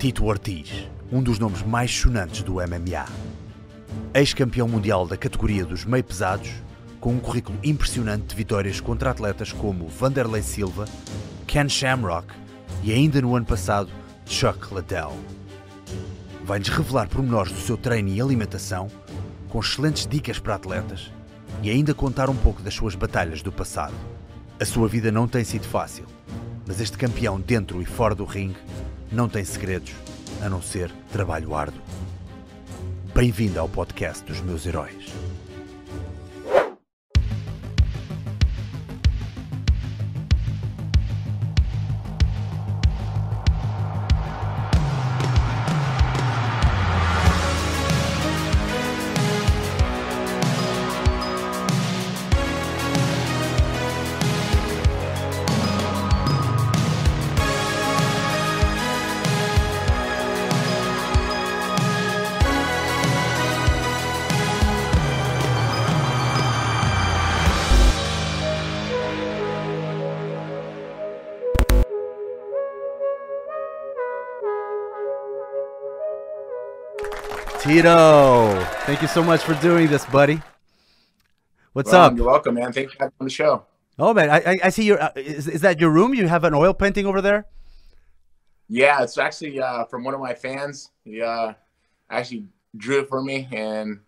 Tito Ortiz, um dos nomes mais sonantes do MMA. Ex-campeão mundial da categoria dos meio pesados, com um currículo impressionante de vitórias contra atletas como Vanderlei Silva, Ken Shamrock e ainda no ano passado Chuck Liddell. Vai-nos revelar pormenores do seu treino e alimentação, com excelentes dicas para atletas e ainda contar um pouco das suas batalhas do passado. A sua vida não tem sido fácil, mas este campeão dentro e fora do ringue não tem segredos a não ser trabalho árduo. Bem-vindo ao podcast dos meus heróis. Tito, thank you so much for doing this, buddy. What's Well, up? You're welcome, man. Thanks for having me on the show. Oh man, I, I, see your. Uh, is, is that your room? You have an oil painting over there? Yeah, it's actually uh, from one of my fans. He uh, actually drew it for me and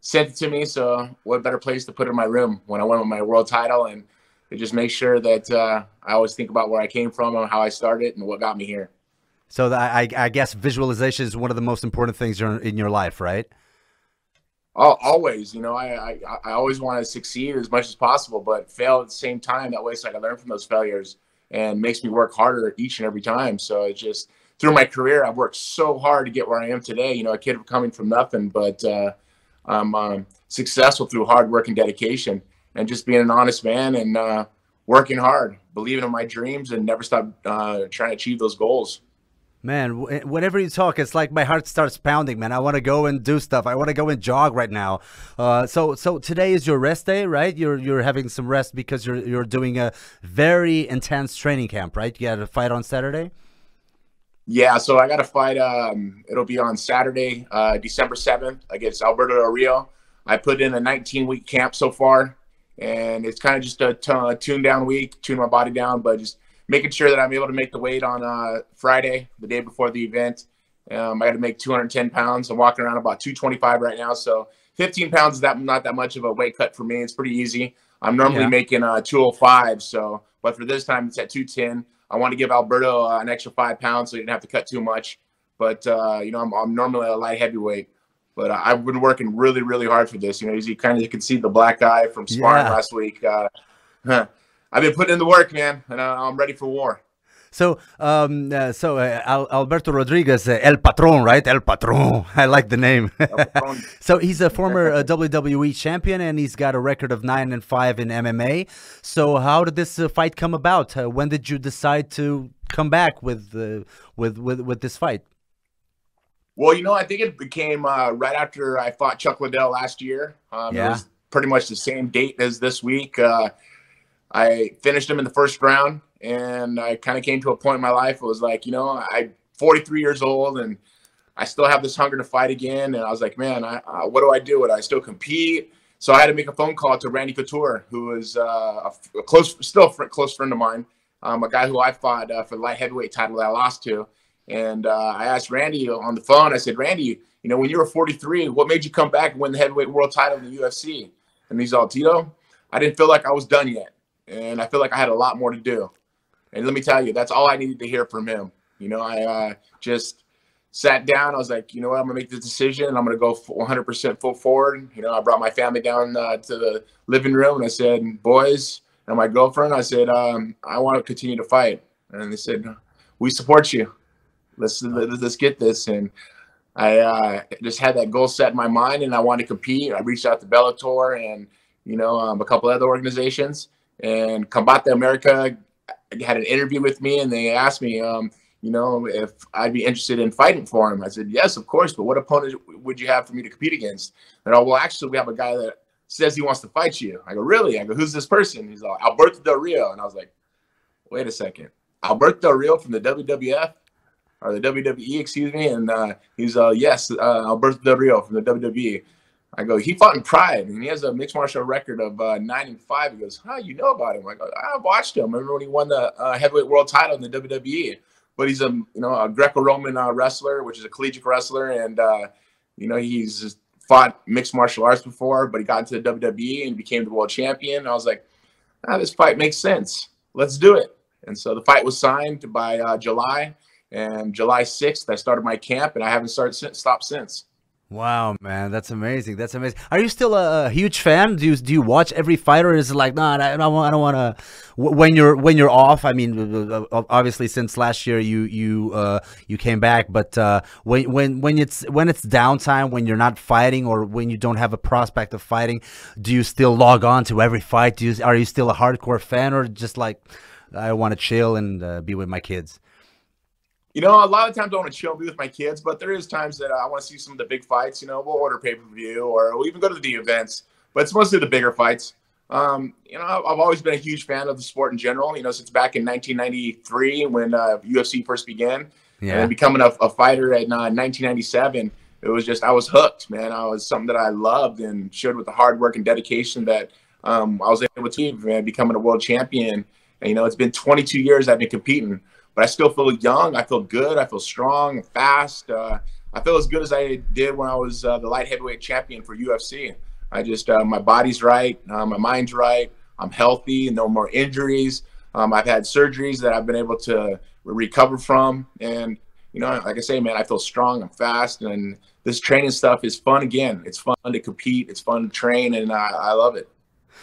sent it to me. So, what better place to put it in my room when I won with my world title? And it just makes sure that uh, I always think about where I came from and how I started and what got me here. So the, I, I guess visualization is one of the most important things in your life, right? Al always, you know, I, I I always want to succeed as much as possible, but fail at the same time. That way, so I can learn from those failures and makes me work harder each and every time. So it's just through my career, I've worked so hard to get where I am today. You know, a kid coming from nothing, but uh, I'm um, successful through hard work and dedication, and just being an honest man and uh, working hard, believing in my dreams, and never stop uh, trying to achieve those goals. Man, whenever you talk, it's like my heart starts pounding. Man, I want to go and do stuff. I want to go and jog right now. Uh, so, so today is your rest day, right? You're you're having some rest because you're you're doing a very intense training camp, right? You got a fight on Saturday. Yeah, so I got to fight. Um, it'll be on Saturday, uh, December seventh, against Alberto Del Rio. I put in a 19 week camp so far, and it's kind of just a a tune down week, tune my body down, but just making sure that I'm able to make the weight on uh, Friday, the day before the event. Um, I got to make 210 pounds. I'm walking around about 225 right now, so 15 pounds is that not that much of a weight cut for me. It's pretty easy. I'm normally Yeah. making uh, 205, so but for this time it's at 210. I want to give Alberto uh, an extra five pounds so he didn't have to cut too much. But uh, you know, I'm, I'm normally a light heavyweight. But uh, I've been working really, really hard for this. You know, as you kind of can see the black guy from sparring Yeah. last week. Uh, huh. I've been putting in the work, man, and I'm ready for war. So, um, uh, so uh, Al- Alberto Rodriguez, uh, El Patron, right? El Patron. I like the name. So he's a former uh, WWE champion, and he's got a record of nine and five in MMA. So, how did this uh, fight come about? Uh, when did you decide to come back with uh, with with with this fight? Well, you know, I think it became uh, right after I fought Chuck Liddell last year. Um, Yeah. It was pretty much the same date as this week. I finished him in the first round, and I kind of came to a point in my life. It was like, you know, I'm 43 years old, and I still have this hunger to fight again. And I was like, man, I, what do I do? Would I still compete? So I had to make a phone call to Randy Couture, who is uh, a, a close, still a close friend of mine, um, a guy who I fought uh, for the light heavyweight title that I lost to. And uh, I asked Randy on the phone. I said, Randy, you know, when you were 43, what made you come back and win the heavyweight world title in the UFC? And he's all, Tito, I didn't feel like I was done yet, and I feel like I had a lot more to do. And let me tell you, that's all I needed to hear from him. You know, I uh, just sat down. I was like, you know what, I'm gonna make the decision. and I'm gonna go 100% full forward. You know, I brought my family down uh, to the living room and I said, boys, and my girlfriend, I said, um, I want to continue to fight. And they said, we support you. Let's let's, let's get this. And I uh, just had that goal set in my mind, and I wanted to compete. I reached out to Bellator and you know um, a couple other organizations, and Combate America had an interview with me, and they asked me, um, you know, if I'd be interested in fighting for him. I said yes, of course. But what opponent would you have for me to compete against? And oh, well, actually, we have a guy that says he wants to fight you. I go, really? I go, who's this person? He's like, Alberto Del Rio, and I was like, wait a second, Alberto Del Rio from the WWF. or the WWE, excuse me. And uh, he's uh, yes, uh, Alberto Del Rio from the WWE. I go, he fought in Pride, and he has a mixed martial record of uh, nine and five. He goes, how you know about him? I go, I watched him. Remember when he won the uh, heavyweight world title in the WWE? But he's a you know a Greco-Roman uh, wrestler, which is a collegiate wrestler, and uh, you know he's fought mixed martial arts before, but he got into the WWE and became the world champion. And I was like, ah, this fight makes sense. Let's do it. And so the fight was signed by uh, July, and July 6th, I started my camp, and I haven't started since, stopped since. Wow, man, that's amazing. That's amazing. Are you still a, huge fan? Do you do you watch every fight, or is it like, no, nah, I don't, I don't want to? When you're when you're off, I mean, obviously since last year you you uh, you came back, but uh, when when when it's when it's downtime, when you're not fighting, or when you don't have a prospect of fighting, do you still log on to every fight? Do you are you still a hardcore fan, or just like I want to chill and uh, be with my kids? You know, a lot of times I want to chill, be with my kids, but there is times that I want to see some of the big fights. You know, we'll order pay per view or we'll even go to the events, but it's mostly the bigger fights. Um, you know, I've always been a huge fan of the sport in general. You know, since back in 1993 when uh, UFC first began, yeah. and becoming a, a fighter in uh, 1997, it was just I was hooked, man. I was something that I loved and showed with the hard work and dedication that um, I was able to achieve, man, becoming a world champion. And you know, it's been 22 years I've been competing but I still feel young. I feel good. I feel strong, fast. Uh, I feel as good as I did when I was uh, the light heavyweight champion for UFC. I just uh, my body's right, uh, my mind's right. I'm healthy, no more injuries. Um, I've had surgeries that I've been able to recover from, and you know, like I say, man, I feel strong. I'm fast, and this training stuff is fun. Again, it's fun to compete. It's fun to train, and I, I love it.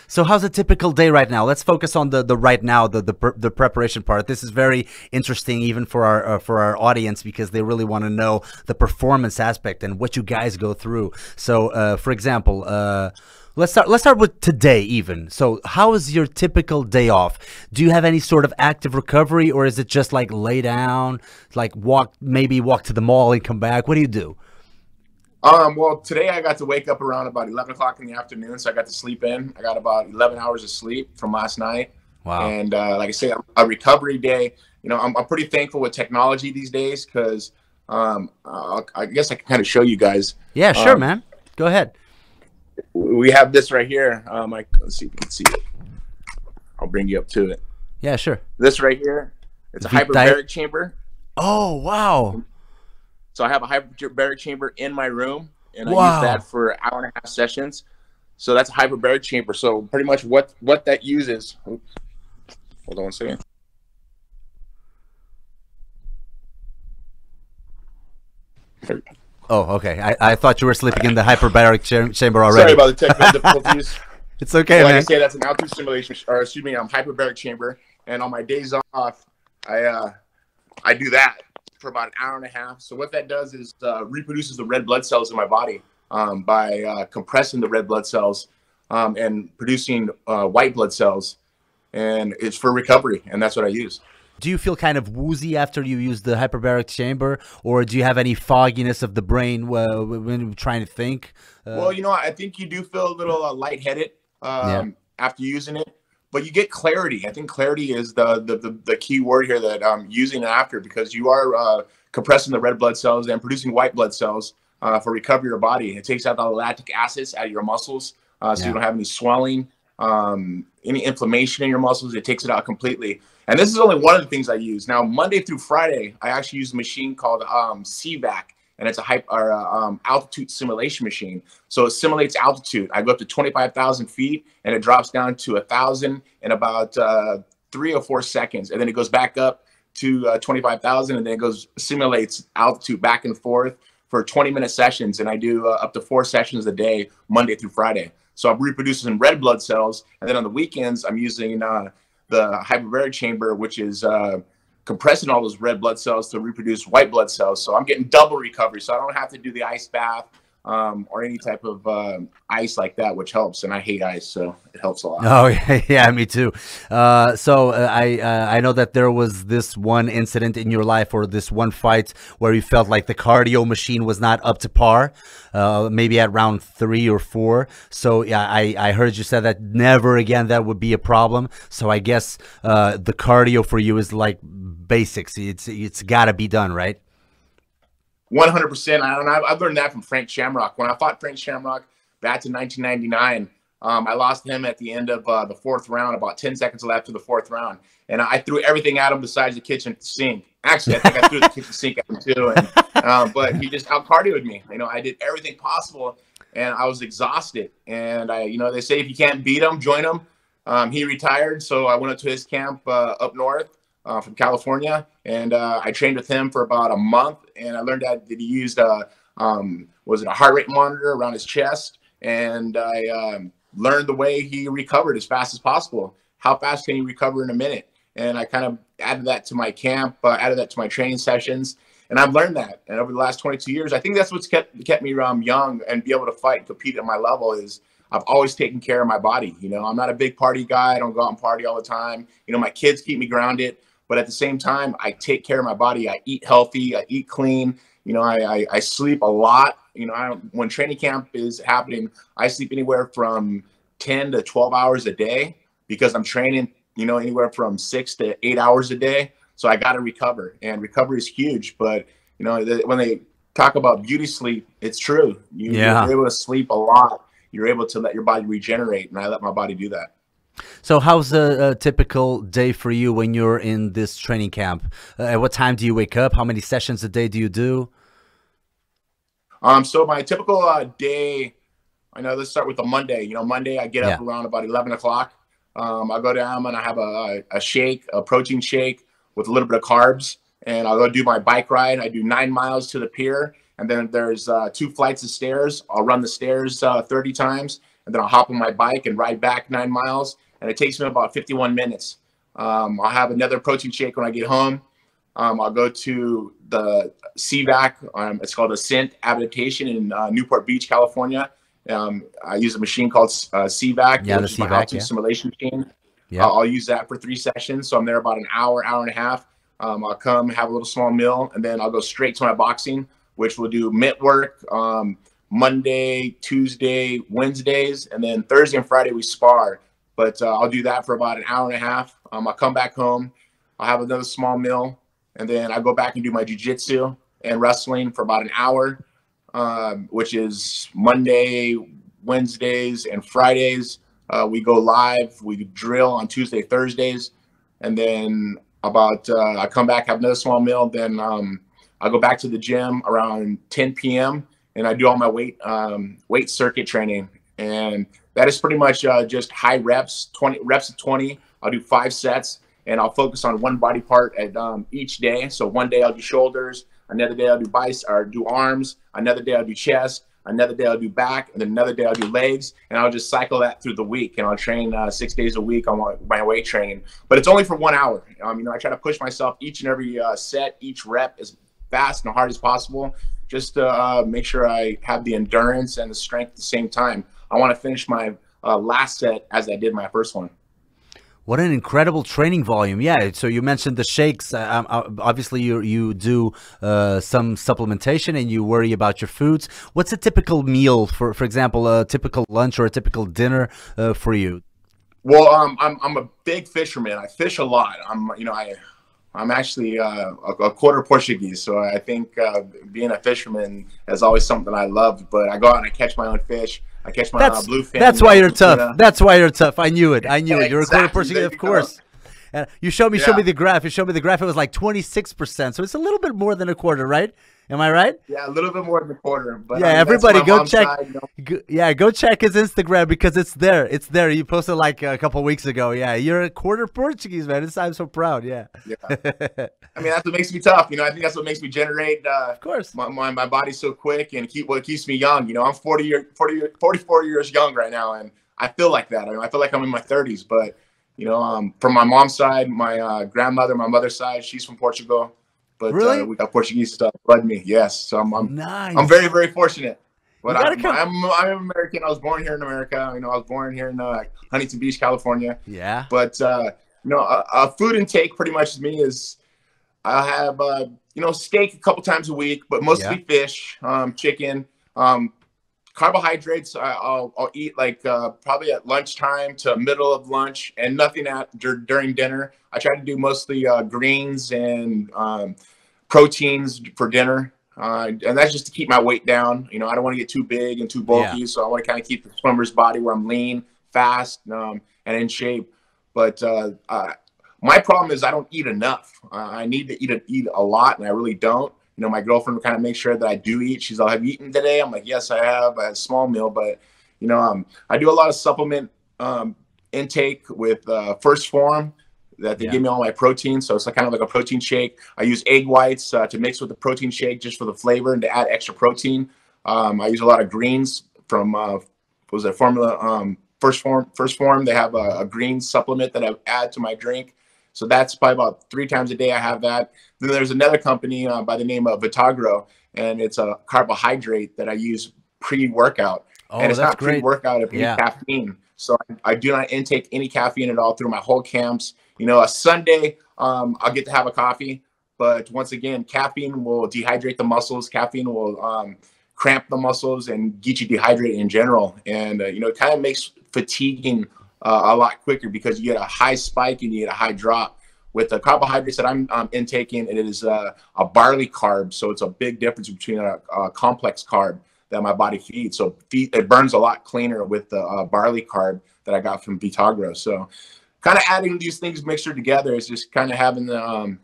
So how's a typical day right now? Let's focus on the the right now, the the, the preparation part. This is very interesting even for our uh, for our audience because they really want to know the performance aspect and what you guys go through. So, uh, for example, uh, let's start let's start with today even. So, how is your typical day off? Do you have any sort of active recovery or is it just like lay down, like walk maybe walk to the mall and come back? What do you do? Um, well, today I got to wake up around about 11 o'clock in the afternoon, so I got to sleep in. I got about 11 hours of sleep from last night. Wow. And uh, like I say, a recovery day. You know, I'm, I'm pretty thankful with technology these days because um, I guess I can kind of show you guys. Yeah, sure, um, man. Go ahead. We have this right here. Um, I, let's see if you can see it. I'll bring you up to it. Yeah, sure. This right here, it's a hyperbaric chamber. Oh, wow. So I have a hyperbaric chamber in my room, and wow. I use that for hour and a half sessions. So that's a hyperbaric chamber. So pretty much what what that uses. Oops, hold on one second. Oh, okay. I, I thought you were sleeping in the hyperbaric cha chamber already. Sorry about the technical difficulties. it's okay, like man. I say, that's an altitude simulation, or excuse me, um, hyperbaric chamber. And on my days off, I uh, I do that for about an hour and a half. So what that does is uh, reproduces the red blood cells in my body um, by uh, compressing the red blood cells um, and producing uh, white blood cells, and it's for recovery, and that's what I use. Do you feel kind of woozy after you use the hyperbaric chamber, or do you have any fogginess of the brain uh, when you're trying to think? Uh, well, you know, I think you do feel a little uh, lightheaded um, yeah. after using it but you get clarity. I think clarity is the the, the, the key word here that I'm using after because you are uh, compressing the red blood cells and producing white blood cells uh, for recovery of your body. It takes out the lactic acids out of your muscles, uh, so yeah. you don't have any swelling, um, any inflammation in your muscles. It takes it out completely. And this is only one of the things I use. Now, Monday through Friday, I actually use a machine called um, CVAC and it's a hype or a, um, altitude simulation machine. So it simulates altitude. I go up to 25,000 feet and it drops down to a thousand in about uh, three or four seconds, and then it goes back up to uh, 25,000, and then it goes simulates altitude back and forth for 20 minute sessions, and I do uh, up to four sessions a day, Monday through Friday. So I'm reproducing red blood cells, and then on the weekends I'm using uh, the hyperbaric chamber, which is uh, compressing all those red blood cells to reproduce white blood cells. So I'm getting double recovery. So I don't have to do the ice bath um, or any type of uh, ice like that, which helps. And I hate ice, so it helps a lot. Oh yeah, me too. Uh, so uh, I uh, I know that there was this one incident in your life or this one fight where you felt like the cardio machine was not up to par, uh, maybe at round three or four. So yeah, I I heard you said that never again that would be a problem. So I guess uh, the cardio for you is like basics. It's it's got to be done, right? 100%. I, and I've learned that from Frank Shamrock. When I fought Frank Shamrock back in 1999, um, I lost him at the end of uh, the fourth round, about 10 seconds left of the fourth round. And I threw everything at him besides the kitchen sink. Actually, I think I threw the kitchen sink at him too. And, um, but he just out cardioed me. You know, I did everything possible and I was exhausted. And I, you know, they say if you can't beat him, join him. Um, he retired. So I went up to his camp uh, up north uh, from California and uh, I trained with him for about a month. And I learned that, he used a, um, was it a heart rate monitor around his chest? And I, um, learned the way he recovered as fast as possible. How fast can you recover in a minute? And I kind of added that to my camp, uh, added that to my training sessions, and I've learned that. And over the last 22 years, I think that's what's kept kept me um, young and be able to fight and compete at my level is I've always taken care of my body. You know, I'm not a big party guy. I don't go out and party all the time. You know, my kids keep me grounded, but at the same time, I take care of my body. I eat healthy. I eat clean. You know, I, I, I sleep a lot. You know, I, when training camp is happening, I sleep anywhere from 10 to 12 hours a day because I'm training, you know, anywhere from six to eight hours a day. So I got to recover, and recovery is huge. But you know, when they talk about beauty sleep, it's true. You, yeah. You're able to sleep a lot. You're able to let your body regenerate, and I let my body do that. So, how's a, a, typical day for you when you're in this training camp? Uh, at what time do you wake up? How many sessions a day do you do? Um, so my typical uh, day, I know. Let's start with the Monday. You know, Monday I get up around about eleven o'clock. Um, I go down and I have a, a shake, a protein shake with a little bit of carbs, and I'll go do my bike ride. I do nine miles to the pier, and then there's uh, two flights of stairs. I'll run the stairs uh, 30 times, and then I'll hop on my bike and ride back nine miles, and it takes me about 51 minutes. Um, I'll have another protein shake when I get home. Um, I'll go to the CVAC. Um, it's called Ascent Adaptation in uh, Newport Beach, California. Um, I use a machine called uh, CVAC, yeah, the CVAC, yeah. simulation machine. Yeah. I'll, I'll, use that for three sessions. So I'm there about an hour, hour and a half. Um, I'll come have a little small meal, and then I'll go straight to my boxing, which will do mitt work um, Monday, Tuesday, Wednesdays, and then Thursday and Friday we spar. But uh, I'll do that for about an hour and a half. Um, I'll come back home. I'll have another small meal, and then I go back and do my jujitsu and wrestling for about an hour, um, which is Monday, Wednesdays, and Fridays. Uh, we go live. We drill on Tuesday, Thursdays, and then about uh, I come back, have another small meal. Then um, I go back to the gym around 10 p.m. and I do all my weight um, weight circuit training, and that is pretty much uh, just high reps, 20 reps of 20. I'll do five sets and I'll focus on one body part at um, each day. So one day I'll do shoulders, another day I'll do biceps or do arms, another day I'll do chest, another day I'll do back, and then another day I'll do legs, and I'll just cycle that through the week, and I'll train uh, six days a week on my, my, weight training. But it's only for one hour. Um, you know, I try to push myself each and every uh, set, each rep as fast and hard as possible, just to uh, make sure I have the endurance and the strength at the same time. I want to finish my uh, last set as I did my first one. What an incredible training volume! Yeah. So you mentioned the shakes. Uh, um, uh, obviously, you you do uh, some supplementation and you worry about your foods. What's a typical meal for, for example, a typical lunch or a typical dinner uh, for you? Well, um, I'm I'm a big fisherman. I fish a lot. I'm you know I I'm actually uh, a, a, quarter Portuguese, so I think uh, being a fisherman is always something I loved. But I go out and I catch my own fish. I catch my that's, uh, bluefin. That's why you're tough. That's why you're tough. I knew it. I knew yeah, it. You're exactly. a quarter Portuguese, of course. And you showed me, yeah. showed me the graph. You showed me the graph. It was like 26 percent, so it's a little bit more than a quarter, right? Am I right? Yeah, a little bit more than a quarter. But yeah, I mean, everybody go check. Side, go, yeah, go check his Instagram because it's there. It's there. You posted like a couple weeks ago. Yeah, you're a quarter Portuguese, man. It's, I'm so proud. Yeah. Yeah. I mean, that's what makes me tough. You know, I think that's what makes me generate. Uh, of course. My, my, my body's so quick and keep what keeps me young. You know, I'm 40 year, 40, 44 years young right now, and I feel like that. I, mean, I feel like I'm in my 30s, but you know, um, from my mom's side, my uh, grandmother, my mother's side, she's from Portugal. But really? Uh, we got Portuguese stuff. Blood me, yes. So I'm I'm, nice. I'm very very fortunate. But I'm, I'm, I'm American. I was born here in America. You know, I was born here in uh, Huntington Beach, California. Yeah. But uh, you know, a, a food intake pretty much me is I have uh, you know steak a couple times a week, but mostly yeah. fish, um, chicken. Um, carbohydrates I, will I'll eat like uh, probably at lunchtime to middle of lunch and nothing at dur- during dinner i try to do mostly uh, greens and um, proteins for dinner uh, and that's just to keep my weight down. You know, I don't want to get too big and too bulky, yeah. so I want to kind of keep the swimmer's body where I'm lean, fast, um, and in shape. But uh, uh, my problem is I don't eat enough. I need to eat a, eat a lot, and I really don't. You know, my girlfriend would kind of make sure that I do eat. She's all, "Have you eaten today?" I'm like, "Yes, I have. I had a small meal, but you know, um, I do a lot of supplement um, intake with uh, 1st Phorm that they yeah. give me all my protein. So it's like kind of like a protein shake. I use egg whites uh, to mix with the protein shake just for the flavor and to add extra protein. Um, I use a lot of greens from uh, was it formula um, 1st Phorm 1st Phorm. They have a, a, green supplement that I add to my drink. So that's probably about three times a day. I have that. Then there's another company uh, by the name of Vitargo, and it's a carbohydrate that I use pre-workout. Oh, and it's not pre-workout if you yeah. caffeine. So I, I, do not intake any caffeine at all through my whole camps. You know, a Sunday, um, I'll get to have a coffee, but once again, caffeine will dehydrate the muscles. Caffeine will um, cramp the muscles and get you dehydrated in general. And, uh, you know, it kind of makes fatiguing uh, a lot quicker because you get a high spike and you get a high drop. With the carbohydrates that I'm um, intaking, it is uh, a barley carb. So it's a big difference between a, a, complex carb that my body feeds. So it burns a lot cleaner with the uh, barley carb that I got from Vitargo. So kind of adding these things mixture together is just kind of having the um,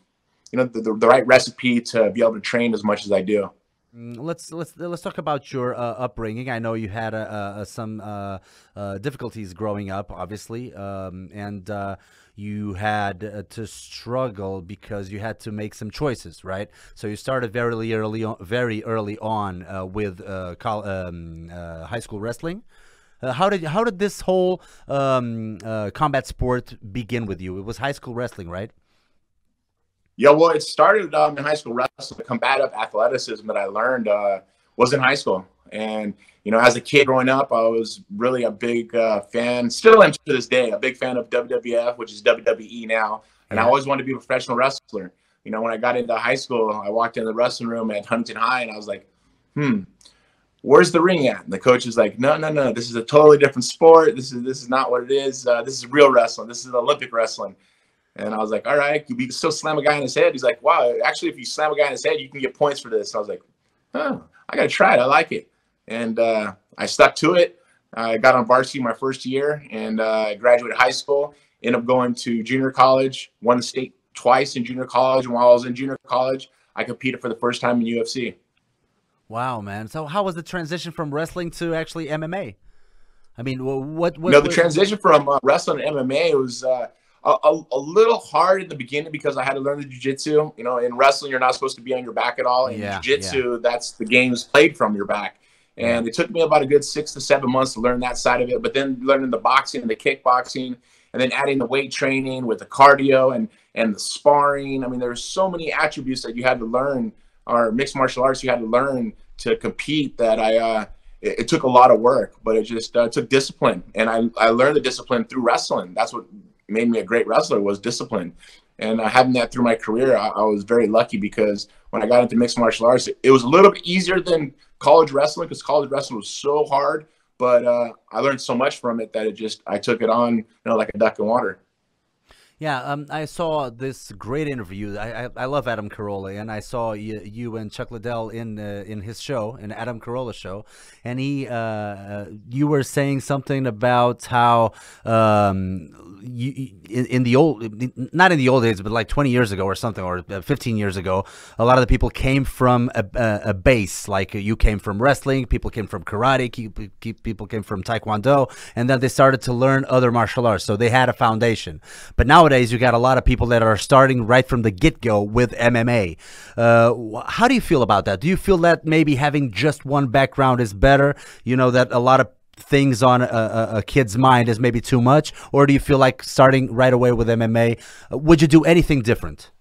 you know the, the, the, right recipe to be able to train as much as I do. Mm, let's let's let's talk about your uh, upbringing. I know you had uh, some uh, uh, difficulties growing up, obviously, um, and uh, you had uh, to struggle because you had to make some choices, right? So you started very early, on, very early on with um, high school wrestling. Uh, how did how did this whole um, uh, combat sport begin with you? It was high school wrestling, right? Yeah, well, it started um, in high school wrestling. The combative athleticism that I learned uh, was in high school, and you know, as a kid growing up, I was really a big uh, fan. Still am to this day, a big fan of WWF, which is WWE now, and. I always wanted to be a professional wrestler. You know, when I got into high school, I walked in the wrestling room at Huntington High, and I was like, "Hmm, where's the ring at? And the coach is like, no, no, no, this is a totally different sport. This is this is not what it is. Uh, this is real wrestling. This is Olympic wrestling. And I was like, all right, you can still slam a guy in his head. He's like, wow, actually, if you slam a guy in his head, you can get points for this. I was like, oh, I got to try it. I like it. And uh, I stuck to it. I got on varsity my first year and uh, graduated high school. Ended up going to junior college, won state twice in junior college. And while I was in junior college, I competed for the first time in UFC. Wow, man. So how was the transition from wrestling to actually MMA? I mean, what? what no, the transition from uh, wrestling to MMA was uh, a, a, little hard in the beginning because I had to learn the jiu-jitsu. You know, in wrestling, you're not supposed to be on your back at all. In yeah, jiu-jitsu, yeah. that's the game's played from your back. And it took me about a good six to seven months to learn that side of it. But then learning the boxing and the kickboxing, and then adding the weight training with the cardio and and the sparring. I mean, there's so many attributes that you had to learn or mixed martial arts you had to learn to compete that I uh, it, it, took a lot of work, but it just uh, took discipline, and I I learned the discipline through wrestling. That's what made me a great wrestler was discipline, and uh, having that through my career, I, I, was very lucky because when I got into mixed martial arts, it, it was a little bit easier than college wrestling because college wrestling was so hard. But uh, I learned so much from it that it just I took it on, you know, like a duck in water. Yeah, um, I saw this great interview. I, I, I, love Adam Carolla, and I saw you, you and Chuck Liddell in uh, in his show, in Adam Carolla's show, and he, uh, uh, you were saying something about how um, you, in, in, the old, not in the old days, but like 20 years ago or something, or uh, 15 years ago, a lot of the people came from a, a, a base. Like you came from wrestling, people came from karate, people came from taekwondo, and then they started to learn other martial arts. So they had a foundation. But now nowadays you got a lot of people that are starting right from the get-go with MMA. Uh, how do you feel about that? Do you feel that maybe having just one background is better? You know that a lot of things on a, a, a, kid's mind is maybe too much, or do you feel like starting right away with MMA? Uh, would you do anything different?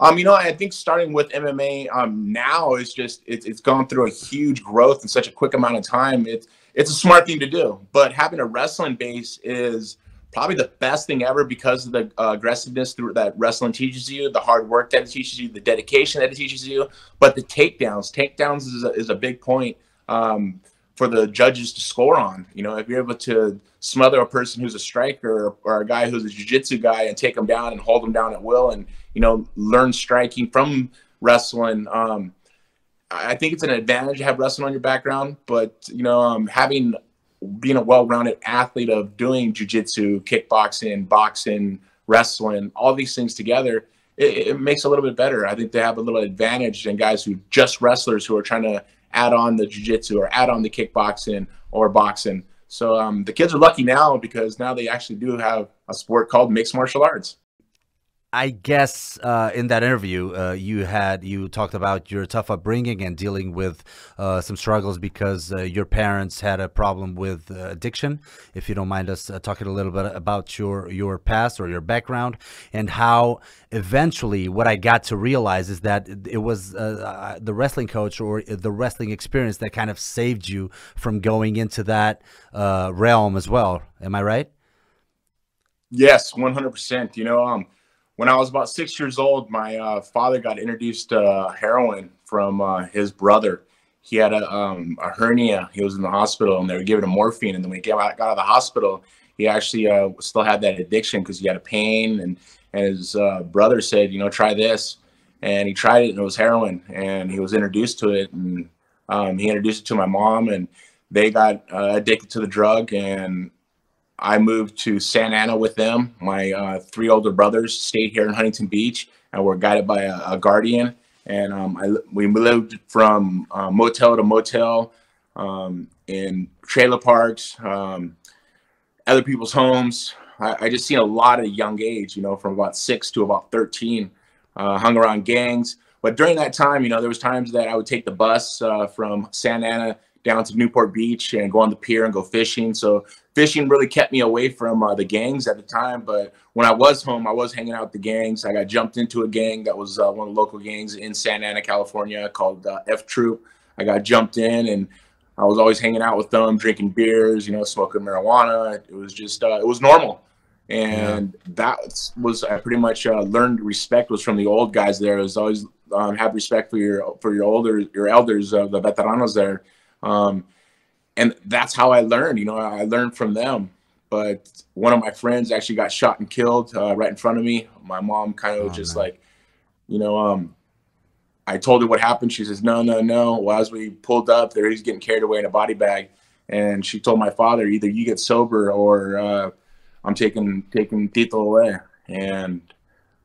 Um, you know, I think starting with MMA um, now is just it's it's gone through a huge growth in such a quick amount of time. It's it's a smart thing to do, but having a wrestling base is probably the best thing ever because of the uh, aggressiveness through that wrestling teaches you, the hard work that it teaches you, the dedication that it teaches you, but the takedowns. Takedowns is a, is a big point um, for the judges to score on. You know, if you're able to smother a person who's a striker or, a guy who's a jiu-jitsu guy and take them down and hold them down at will and, you know, learn striking from wrestling, um, I think it's an advantage to have wrestling on your background, but you know, um, having being a well-rounded athlete of doing jujitsu, kickboxing, boxing, wrestling, all these things together, it, it, makes a little bit better. I think they have a little advantage than guys who just wrestlers who are trying to add on the jujitsu or add on the kickboxing or boxing. So um, the kids are lucky now because now they actually do have a sport called mixed martial arts. I guess uh, in that interview, uh, you had you talked about your tough upbringing and dealing with uh, some struggles because uh, your parents had a problem with uh, addiction. If you don't mind us uh, talking a little bit about your your past or your background and how eventually what I got to realize is that it was the wrestling coach or the wrestling experience that kind of saved you from going into that realm as well. Am I right? Yes, one hundred percent. You know, um when I was about six years old, my uh, father got introduced to uh, heroin from uh, his brother. He had a, um, a, hernia. He was in the hospital, and they were giving him morphine. And then when he got out, got out of the hospital, he actually uh, still had that addiction because he had a pain. And, and his uh, brother said, you know, try this. And he tried it, and it was heroin. And he was introduced to it, and um, he introduced it to my mom, and they got uh, addicted to the drug. And I moved to Santa Ana with them. My uh, three older brothers stayed here in Huntington Beach and were guided by a, a guardian. And um, I, we lived from uh, motel to motel um, in trailer parks, um, other people's homes. I, I, just seen a lot at a young age, you know, from about six to about 13, uh, hung around gangs. But during that time, you know, there was times that I would take the bus uh, from Santa Ana down to Newport Beach and go on the pier and go fishing. So fishing really kept me away from uh, the gangs at the time. But when I was home, I was hanging out with the gangs. I got jumped into a gang that was uh, one of the local gangs in Santa Ana, California, called uh, F Troop. I got jumped in, and I was always hanging out with them, drinking beers, you know, smoking marijuana. It was just uh, it was normal. And yeah. that was I pretty much uh, learned respect was from the old guys there. It was always um, have respect for your for your older your elders, uh, the veteranos there um, and that's how I learned. You know, I learned from them. But one of my friends actually got shot and killed uh, right in front of me. My mom kind of oh, just man. like, you know, um, I told her what happened. She says, no, no, no. Well, as we pulled up, there he's getting carried away in a body bag. And she told my father, either you get sober or uh, I'm taking taking Tito away. And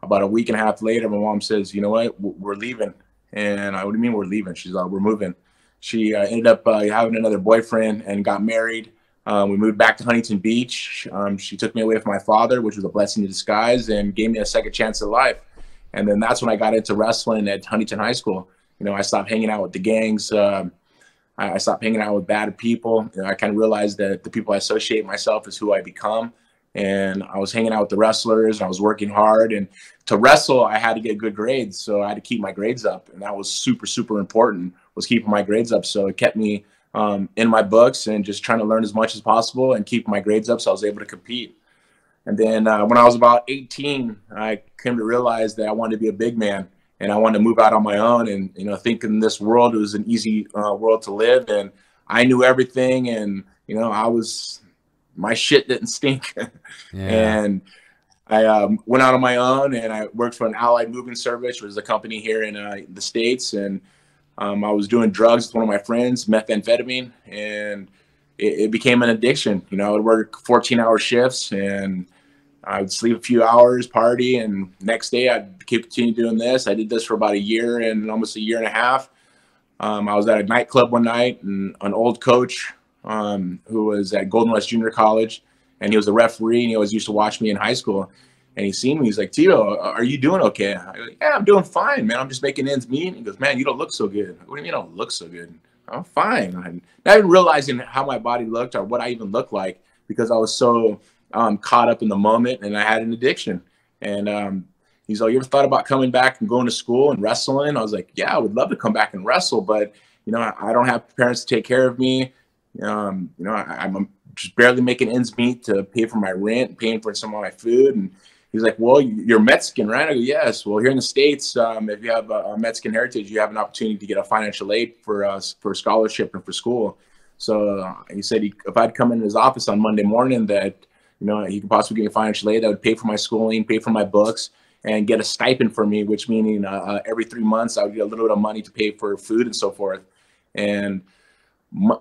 about a week and a half later, my mom says, you know what, we're leaving. And I, what do you mean we're leaving? She's like, we're moving. She uh, ended up uh, having another boyfriend and got married. Um, we moved back to Huntington Beach. Um, she took me away from my father, which was a blessing in disguise, and gave me a second chance at life. And then that's when I got into wrestling at Huntington High School. You know, I stopped hanging out with the gangs. Um, I, I, stopped hanging out with bad people. You know, I kind of realized that the people I associate myself is who I become. And I was hanging out with the wrestlers. I was working hard, and to wrestle, I had to get good grades, so I had to keep my grades up, and that was super, super important was keeping my grades up. So it kept me um, in my books and just trying to learn as much as possible and keep my grades up so I was able to compete. And then uh, when I was about 18, I came to realize that I wanted to be a big man and I wanted to move out on my own. And, you know, thinking this world it was an easy uh, world to live. And I knew everything. And, you know, I was, my shit didn't stink. yeah. And I um, went out on my own and I worked for an Allied Moving Service, which is a company here in uh, the States. And um, I was doing drugs with one of my friends, methamphetamine, and it, it, became an addiction. You know, I would work 14 hour shifts and I would sleep a few hours, party, and next day I'd keep continue doing this. I did this for about a year and almost a year and a half. Um, I was at a nightclub one night and an old coach um, who was at Golden West Junior College, and he was a referee, and he always used to watch me in high school and he seen me. He's like, Tito, are you doing okay? I go, yeah, I'm doing fine, man. I'm just making ends meet. He goes, man, you don't look so good. What do you mean I don't look so good? I'm fine. I'm not even realizing how my body looked or what I even looked like because I was so um, caught up in the moment and I had an addiction. And um, he's like, you ever thought about coming back and going to school and wrestling? I was like, yeah, I would love to come back and wrestle, but you know, I, I don't have parents to take care of me. Um, you know, I, I'm just barely making ends meet to pay for my rent, paying for some of my food, and he's like, well, you're Mexican, right? I go, yes. Well, here in the States, um, if you have a, Mexican heritage, you have an opportunity to get a financial aid for uh, for scholarship and for school. So uh, he said he, if I'd come in his office on Monday morning that, you know, he could possibly give me financial aid that would pay for my schooling, pay for my books. and get a stipend for me, which meaning uh, uh, every three months I would get a little bit of money to pay for food and so forth. And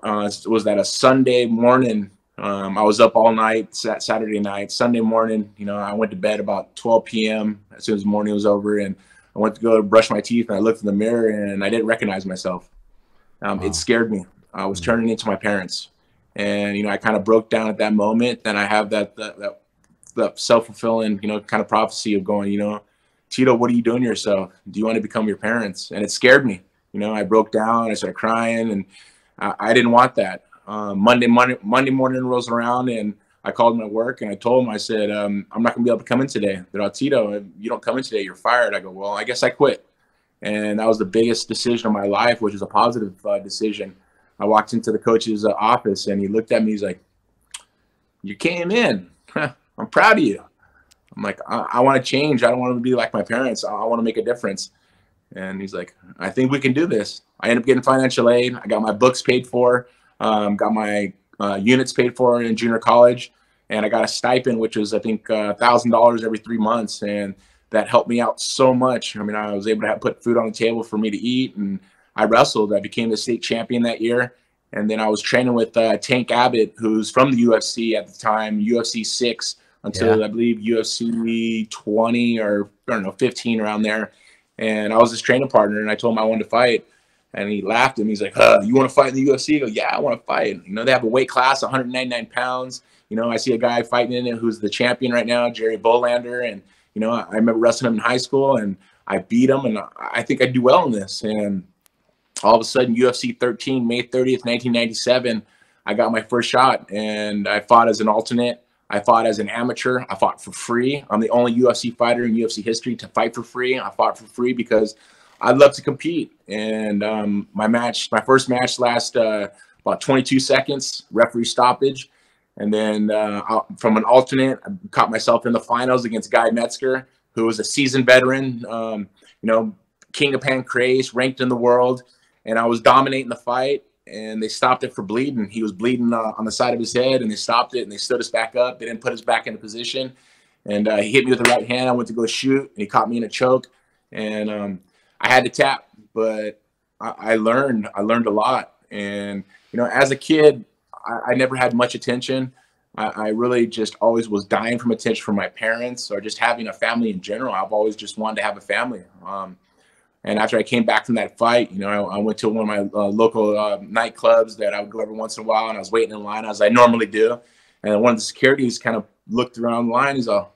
uh, was that a Sunday morning? Um, I was up all night, Saturday night, Sunday morning. You know, I went to bed about 12 p.m. as soon as the morning was over, and I went to go brush my teeth, and I looked in the mirror, and I didn't recognize myself. Um, wow. It scared me. I was mm. turning into my parents, and you know, I kind of broke down at that moment. Then I have that that, that the self-fulfilling, you know, kind of prophecy of going, you know, Tito, what are you doing to yourself? Do you want to become your parents? And it scared me. You know, I broke down, I started crying, and I, I didn't want that. Um, Monday, Monday, Monday morning rolls around, and I called him at work, and I told him, I said, um, I'm not gonna be able to come in today. They're like, Tito, if you don't come in today, you're fired. I go, well, I guess I quit. And that was the biggest decision of my life, which is a positive uh, decision. I walked into the coach's uh, office, and he looked at me. He's like, "You came in. I'm proud of you. I'm like, I, I want to change. I don't want to be like my parents. I, I want to make a difference. And he's like, I think we can do this. I ended up getting financial aid. I got my books paid for, um, got my uh, units paid for in junior college, and I got a stipend, which was I think uh, thousand dollars every three months, and that helped me out so much. I mean, I was able to have, put food on the table for me to eat, and I wrestled. I became the state champion that year, and then I was training with uh, Tank Abbott, who's from the UFC at the time, UFC six until yeah. I believe UFC 20 or I don't know 15 around there. And I was his training partner, and I told him I wanted to fight. And he laughed at me. He's like, huh, "You want to fight in the UFC?" I go, "Yeah, I want to fight." You know, they have a weight class, 199 pounds. You know, I see a guy fighting in it who's the champion right now, Jerry Bohlander. and you know, I remember wrestling him in high school, and I beat him, and I think I do well in this. And all of a sudden, UFC 13, May 30th, 1997, I got my first shot, and I fought as an alternate I fought as an amateur. I fought for free. I'm the only UFC fighter in UFC history to fight for free. I fought for free because I love to compete. And um, my match, my first match, last uh, about 22 seconds, referee stoppage. And then uh, from an alternate, I caught myself in the finals against Guy Metzger, who was a seasoned veteran, um, you know, king of pancrase, ranked in the world. And I was dominating the fight and they stopped it for bleeding. He was bleeding uh, on the side of his head, and they stopped it and they stood us back up. They didn't put us back into position, and uh, he hit me with the right hand. I went to go shoot, and he caught me in a choke, and um, I had to tap, but I, I, learned. I learned a lot, and you know, as a kid, I, I never had much attention. I, I, really just always was dying from attention from my parents or just having a family in general. I've always just wanted to have a family. Um, and after I came back from that fight, you know, I, I went to one of my uh, local uh, nightclubs that I would go every once in a while, and I was waiting in line as I normally do. And one of the securities kind of looked around the line. He's like,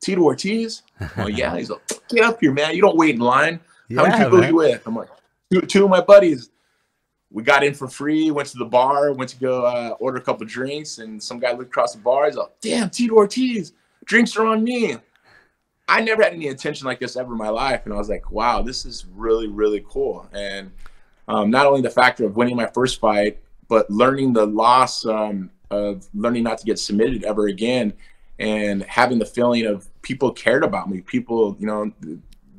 Tito Ortiz? Oh, yeah. He's like, get up here, man. You don't wait in line. How many people man. are you with? I'm like, two, two of my buddies. We got in for free, went to the bar, went to go uh, order a couple drinks, and some guy looked across the bar. He's like, damn, Tito Ortiz, drinks are on me. I never had any attention like this ever in my life, and I was like, wow, this is really really cool. And um, not only the factor of winning my first fight, but learning the loss um, of learning not to get submitted ever again, and having the feeling of people cared about me. People, you know,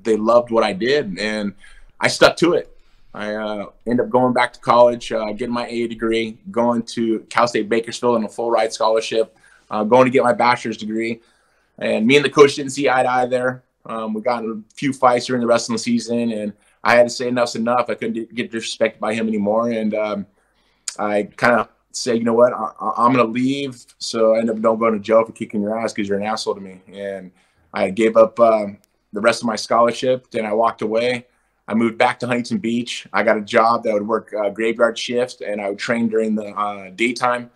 they loved what I did, and I stuck to it. I uh, ended up going back to college, uh, getting my A degree, going to Cal State Bakersfield on a full ride scholarship, uh, going to get my bachelor's degree. And me and the coach didn't see eye to eye there. Um, we got a few fights during the rest of the season, and I had to say enough's enough. I couldn't get disrespected by him anymore, and um, I kind of say, you know what, I, am going to leave. So I end up don't going to jail for kicking your ass because you're an asshole to me. And I gave up um, the rest of my scholarship. Then I walked away. I moved back to Huntington Beach. I got a job that would work uh, graveyard shift, and I would train during the uh, daytime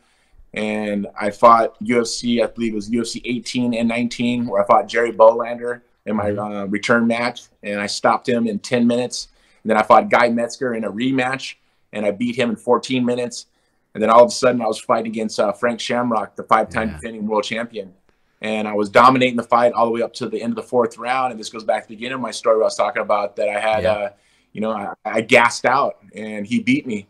and I fought UFC. I believe it was UFC 18 and 19, where I fought Jerry Bohlander in my mm-hmm. uh, return match, and I stopped him in 10 minutes. And then I fought Guy Metzger in a rematch, and I beat him in 14 minutes. And then all of a sudden, I was fighting against uh, Frank Shamrock, the five-time yeah. defending world champion, and I was dominating the fight all the way up to the end of the fourth round. And this goes back to the beginning of my story. I was talking about that I had, yeah. uh, you know, I, I gassed out, and he beat me,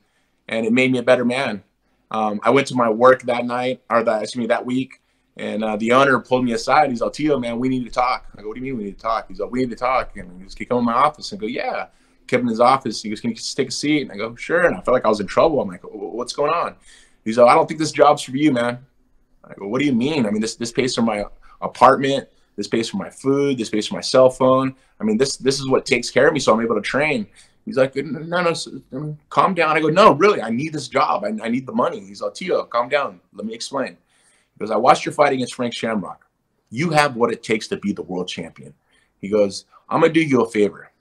and it made me a better man. Um, I went to my work that night, or that excuse me, that week, and uh, the owner pulled me aside. He's like, "Tito, man, we need to talk." I go, "What do you mean we need to talk?" He's like, "We need to talk." And he just come in my office and go, "Yeah." Kept in his office. He goes, "Can you just take a seat?" And I go, "Sure." And I felt like I was in trouble. I'm like, "What's going on?" He's like, "I don't think this job's for you, man." I go, "What do you mean? I mean, this this pays for my apartment, This pays for my food. This pays for my cell phone. I mean, this this is what takes care of me, so I'm able to train." He's like, "No, no, calm down." I go, "No, really, I need this job. I, I need the money." He's like, "Tio, calm down. Let me explain." Because I watched your fight against Frank Shamrock. You have what it takes to be the world champion. He goes, "I'm gonna do you a favor.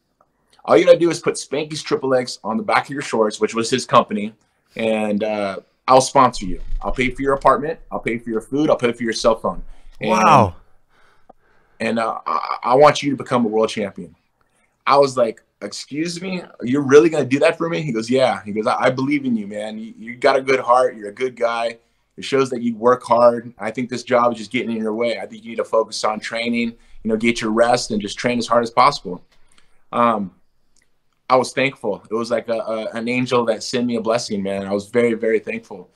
All you gotta do is put Spanky's Triple X on the back of your shorts, which was his company, and uh, I'll sponsor you. I'll pay for your apartment. I'll pay for your food. I'll pay for your cell phone. And, wow. And uh, I, I want you to become a world champion. I was like, excuse me, you're really gonna do that for me? He goes, yeah. He goes, I, I believe in you, man. You, you, got a good heart. You're a good guy. It shows that you work hard. I think this job is just getting in your way. I think you need to focus on training. You know, get your rest and just train as hard as possible. Um, I was thankful. It was like a, a, an angel that sent me a blessing, man. I was very, very thankful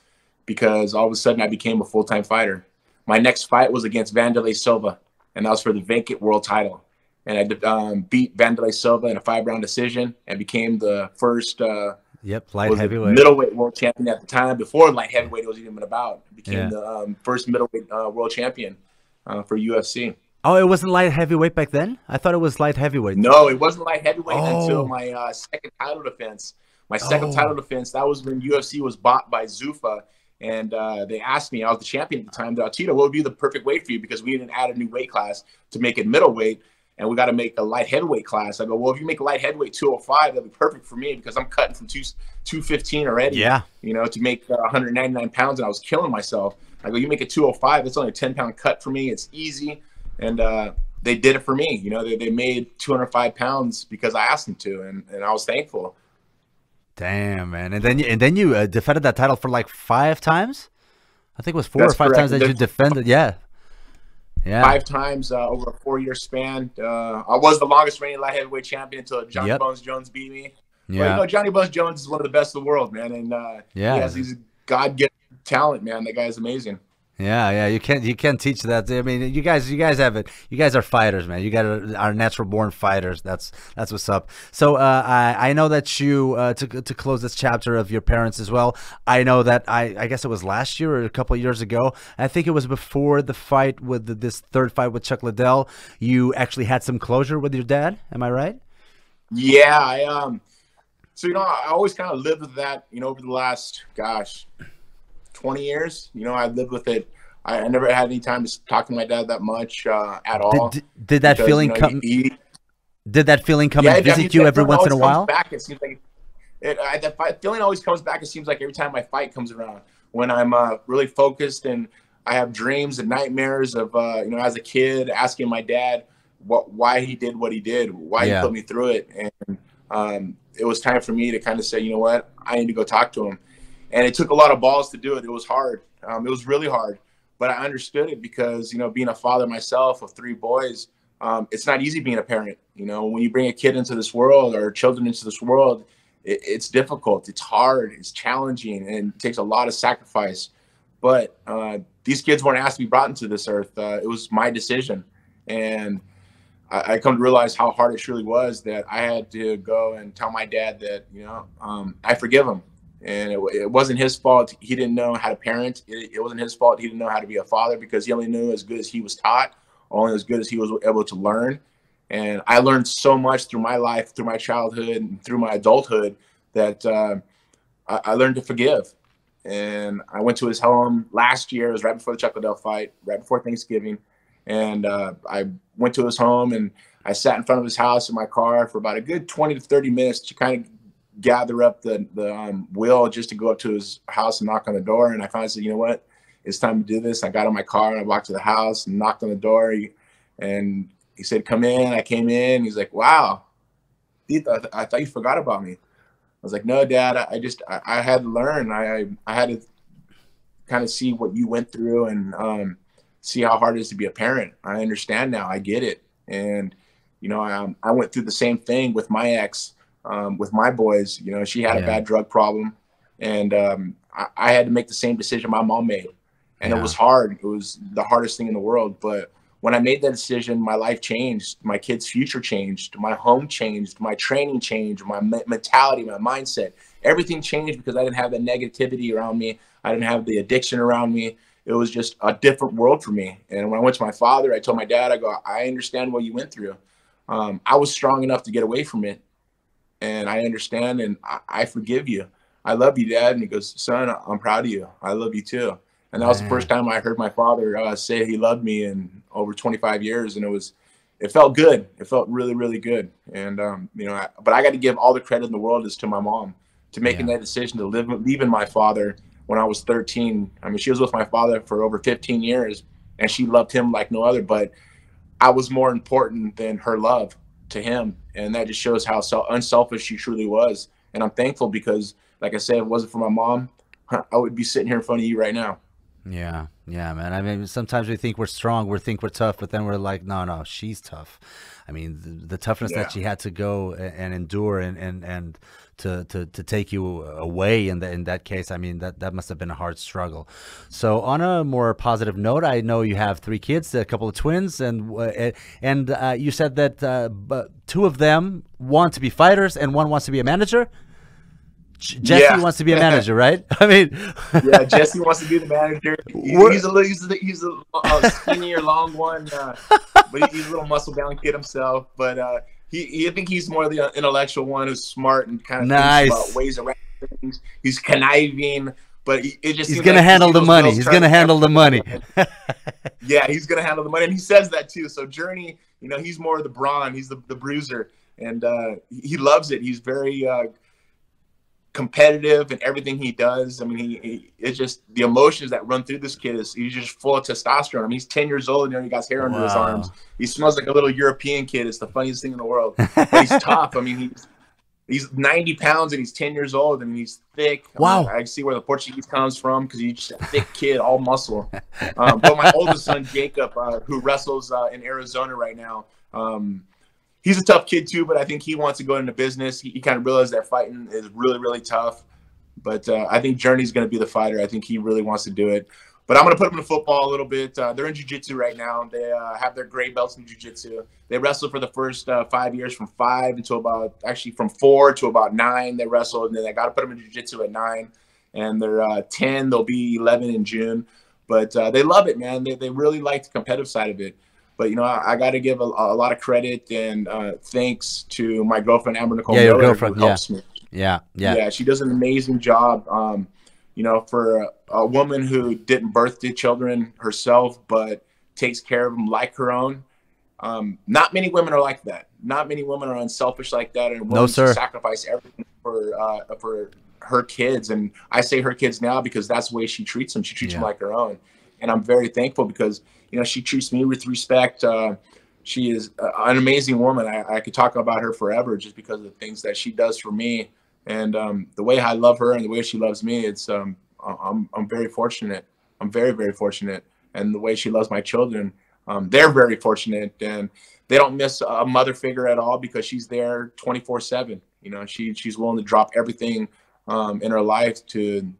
because all of a sudden I became a full time fighter. My next fight was against Wanderlei Silva, and that was for the vacant world title. And I um, beat Wanderlei Silva in a five round decision and became the first. Uh, yep, light heavyweight, middleweight world champion at the time. Before light heavyweight was even about, became yeah. the um, first middleweight uh, world champion uh, for UFC. Oh, it wasn't light heavyweight back then. I thought it was light heavyweight. No, it wasn't light heavyweight oh. until my uh, second title defense. My second oh. title defense. That was when UFC was bought by Zuffa, and uh, they asked me. I was the champion at the time. They're Tito, what would be the perfect weight for you? Because we didn't add a new weight class to make it middleweight, and we got to make a light heavyweight class. I go, well, if you make a light heavyweight 205, that'd be perfect for me because I'm cutting from two 215 already. Yeah. You know, to make uh, 199 pounds, and I was killing myself. I go, you make it 205, it's only a 10 pound cut for me. It's easy, and uh, they did it for me. You know, they, they made 205 pounds because I asked them to, and, and I was thankful. Damn, man. And then you, and then you uh, defended that title for like five times. I think it was four That's or five correct. times that you defended. Yeah. Yeah. Five times uh, over a four year span. Uh, I was the longest reigning light heavyweight champion until Johnny yep. Bones Jones beat me. Yeah. You know, Johnny Bones Jones is one of the best in the world, man. And uh, yeah, he has these God given talent, man. That guy's amazing. Yeah, yeah, you can't you can't teach that. I mean, you guys you guys have it. You guys are fighters, man. You guys are natural born fighters. That's that's what's up. So uh, I I know that you uh, to to close this chapter of your parents as well. I know that I I guess it was last year or a couple years ago. I think it was before the fight with the, this third fight with Chuck Liddell. You actually had some closure with your dad. Am I right? Yeah, I um. So you know, I always kind of lived with that. You know, over the last gosh 20 years. You know, I lived with it. I, I never had any time to talk to my dad that much uh, at all. Did, did that because, feeling you know, come? He, did that feeling come yeah, and visit I mean, you every once in a while? Back, it seems like it, I, that feeling always comes back. It seems like every time my fight comes around, when I'm uh, really focused and I have dreams and nightmares of uh, you know as a kid asking my dad what why he did what he did, why yeah. he put me through it, and um, it was time for me to kind of say, you know what, I need to go talk to him and it took a lot of balls to do it. It was hard. Um, it was really hard, but I understood it because you know, being a father myself of three boys, um, it's not easy being a parent. You know, when you bring a kid into this world or children into this world, it, it's difficult. It's hard. It's challenging, and it takes a lot of sacrifice. But uh, these kids weren't asked to be brought into this earth. Uh, it was my decision, and I, I, come to realize how hard it truly was that I had to go and tell my dad that you know um, I forgive him and it, it, wasn't his fault. He didn't know how to parent. It, it, wasn't his fault. He didn't know how to be a father because he only knew as good as he was taught, only as good as he was able to learn. And I learned so much through my life, through my childhood, and through my adulthood that uh, I, I, learned to forgive. And I went to his home last year. It was right before the Chuck Liddell fight, right before Thanksgiving. And uh, I went to his home and I sat in front of his house in my car for about a good 20 to 30 minutes to kind of gather up the the um, will just to go up to his house and knock on the door. And I finally said, you know what, it's time to do this. I got in my car and I walked to the house and knocked on the door. And he said, come in. I came in. He's like, wow, I, thought you forgot about me. I was like, no, Dad. I, I just I, I, had to learn. I I had to kind of see what you went through and um, see how hard it is to be a parent. I understand now. I get it. And you know, I, um, I went through the same thing with my ex um, with my boys. You know, she had yeah. a bad drug problem, and um, I, I, had to make the same decision my mom made, and yeah. it was hard. It was the hardest thing in the world. But when I made that decision, my life changed. My kids' future changed. My home changed. My training changed. My me- mentality, my mindset, everything changed because I didn't have the negativity around me. I didn't have the addiction around me. it was just a different world for me. And when I went to my father, I told my dad, I go, I understand what you went through. Um, I was strong enough to get away from it, and I understand, and I, I, forgive you. I love you, Dad. And he goes, Son, I'm proud of you. I love you too. And that was the first time I heard my father uh, say he loved me in over 25 years, and it was, it felt good. It felt really, really good. And um, you know, I, but I got to give all the credit in the world is to my mom to making yeah. that decision to live leaving my father when I was 13. I mean, she was with my father for over 15 years and she loved him like no other, but I was more important than her love to him. And that just shows how unselfish she truly was. And I'm thankful because, like I said, if it wasn't for my mom, I would be sitting here in front of you right now. Yeah, yeah, man. I mean, sometimes we think we're strong, we think we're tough, but then we're like, no, no, she's tough. I mean, the, the toughness yeah. that she had to go and, and endure and, and, and to, to, to take you away in, the, in that case, I mean, that, that must have been a hard struggle. So, on a more positive note, I know you have three kids, a couple of twins, and uh, and uh, you said that uh, two of them want to be fighters and one wants to be a manager. Jesse yeah. wants to be a manager, right? I mean, yeah, Jesse wants to be the manager. He, he's a little, he's a, he's a, a skinnier, long one, uh, but he's a little muscle bound kid himself. But uh, he, he, I think he's more the intellectual one who's smart and kind of nice. about ways around things. He's conniving, but it just he's gonna like handle the money. He's gonna handle the money. yeah, he's gonna handle the money, and he says that too. So Journey, you know, he's more of the brawn. He's the the bruiser, and uh, he loves it. He's very uh, competitive in everything he does. I mean, he, he, it's just the emotions that run through this kid is he's just full of testosterone. I mean, he's 10 years old and you know, he got hair wow. under his arms. He smells like a little European kid. It's the funniest thing in the world. But he's tough. I mean, he's he's 90 pounds and he's 10 years old. Mean, he's thick. Wow. I, I see where the Portuguese comes from because he's just a thick kid, all muscle. Um, but my oldest son, Jacob, uh, who wrestles uh, in Arizona right now, um, he's a tough kid too, but I think he wants to go into business. He, he kind of realized that fighting is really, really tough. But uh, I think Journey's going to be the fighter. I think he really wants to do it. But I'm going to put him in football a little bit. Uh, they're in jiu-jitsu right now. They uh, have their gray belts in jiu-jitsu. They wrestled for the first uh, five years from five until about, actually from four to about nine. They wrestled, and then I got to put them in jiu-jitsu at nine. And they're uh, 10. They'll be 11 in June. But uh, they love it, man. They, they really like the competitive side of it. But you know, I, I got to give a, a, lot of credit and uh, thanks to my girlfriend Amber Nicole yeah, Miller, girlfriend, who helps yeah. me. Yeah, yeah, yeah. She does an amazing job. Um, you know, for a, a, woman who didn't birth the children herself, but takes care of them like her own. Um, not many women are like that. Not many women are unselfish like that and no, sir. sacrifice everything for uh, for her kids. And I say her kids now because that's the way she treats them. She treats yeah. them like her own, and I'm very thankful because you know, she treats me with respect. Uh, she is an amazing woman. I, I, could talk about her forever just because of the things that she does for me and um, the way I love her and the way she loves me. It's um, I'm I'm very fortunate. I'm very very fortunate, and the way she loves my children, um, they're very fortunate, and they don't miss a mother figure at all because she's there 24 seven. You know, she she's willing to drop everything um, in her life to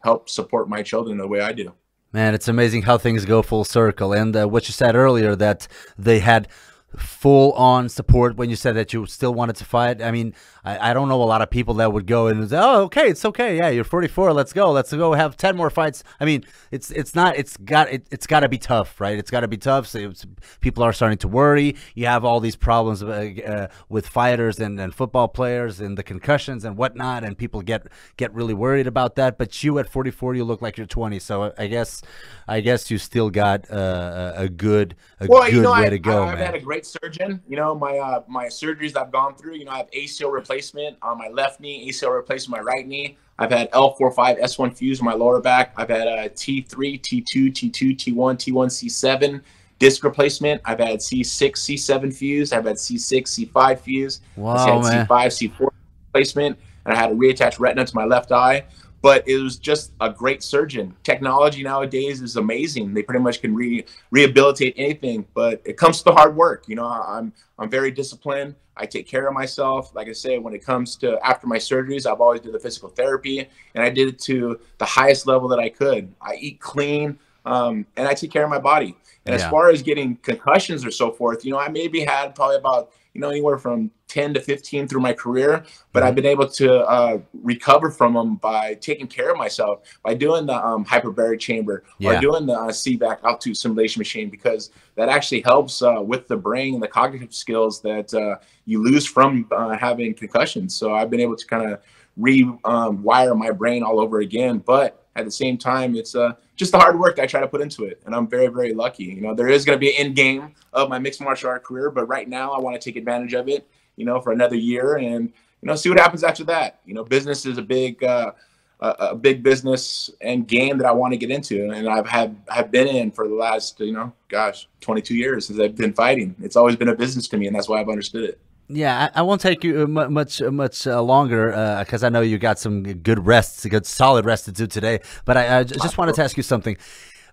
help support my children the way I do. Man, it's amazing how things go full circle. And uh, what you said earlier that they had full on support when you said that you still wanted to fight. I mean, I, I don't know a lot of people that would go and say, "Oh, okay, it's okay. Yeah, you're 44. Let's go. Let's go have 10 more fights." I mean, it's it's not. It's got it, has got to be tough, right? It's got to be tough. So people are starting to worry. You have all these problems uh, uh, with fighters and, and football players and the concussions and whatnot, and people get get really worried about that. But you at 44, you look like you're 20. So I guess I guess you still got uh, a good a well, good you know, way I, to go. I've man. Great surgeon. You know, my uh, my surgeries I've gone through. You know, I have ACL replacement on my left knee, ACL replacement on my right knee. I've had L45 S1 fuse on my lower back. I've had a T3, T2, T2, T1, T1, C7 disc replacement. I've had C6, C7 fuse. I've had C6, C5 fuse. Wow, I've had man. C5, C4 replacement, and I had a reattached retina to my left eye but it was just a great surgeon. Technology nowadays is amazing. They pretty much can re- rehabilitate anything, but it comes to the hard work. You know, I'm I'm very disciplined. I take care of myself. Like I say, when it comes to after my surgeries, I've always did the physical therapy, and I did it to the highest level that I could. I eat clean, um, and I take care of my body. And yeah. as far as getting concussions or so forth, you know, I maybe had probably about you know, anywhere from 10 to 15 through my career, but I've been able to uh, recover from them by taking care of myself, by doing the um, hyperbaric chamber yeah. or doing the uh, CVAC altitude simulation machine, because that actually helps uh, with the brain, and the cognitive skills that uh, you lose from uh, having concussions. So I've been able to kind of rewire um, my brain all over again. But at the same time, it's uh, just the hard work I try to put into it. And I'm very, very lucky. You know, there is going to be an end game of my mixed martial art career, but right now I want to take advantage of it, you know, for another year and, you know, see what happens after that. You know, business is a big, uh, a, big business and game that I want to get into, and I've had have been in for the last, you know, gosh, 22 years since I've been fighting. It's always been a business to me, and that's why I've understood it. Yeah, I, I, won't take you uh, much uh, much uh, longer because uh, I know you got some good rests, a good solid rest to do today. But I, I just wanted to ask you something.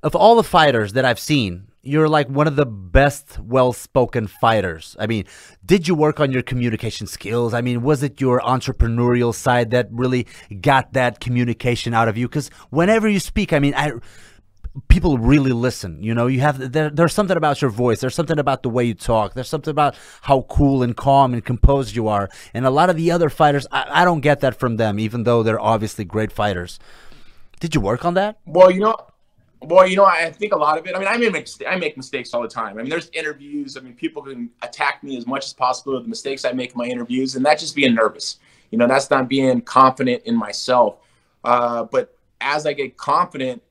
Of all the fighters that I've seen, you're like one of the best well-spoken fighters. I mean, did you work on your communication skills? I mean, was it your entrepreneurial side that really got that communication out of you? Because whenever you speak, I mean, I people really listen. You know, you have there, there's something about your voice. There's something about the way you talk. There's something about how cool and calm and composed you are. And a lot of the other fighters, I, I don't get that from them, even though they're obviously great fighters. Did you work on that? Well, you know, well, you know, I think a lot of it. I mean, I make I make mistakes all the time. I mean, there's interviews. I mean, people can attack me as much as possible with the mistakes I make in my interviews, and that's just being nervous. You know, that's not being confident in myself. Uh, but as I get confident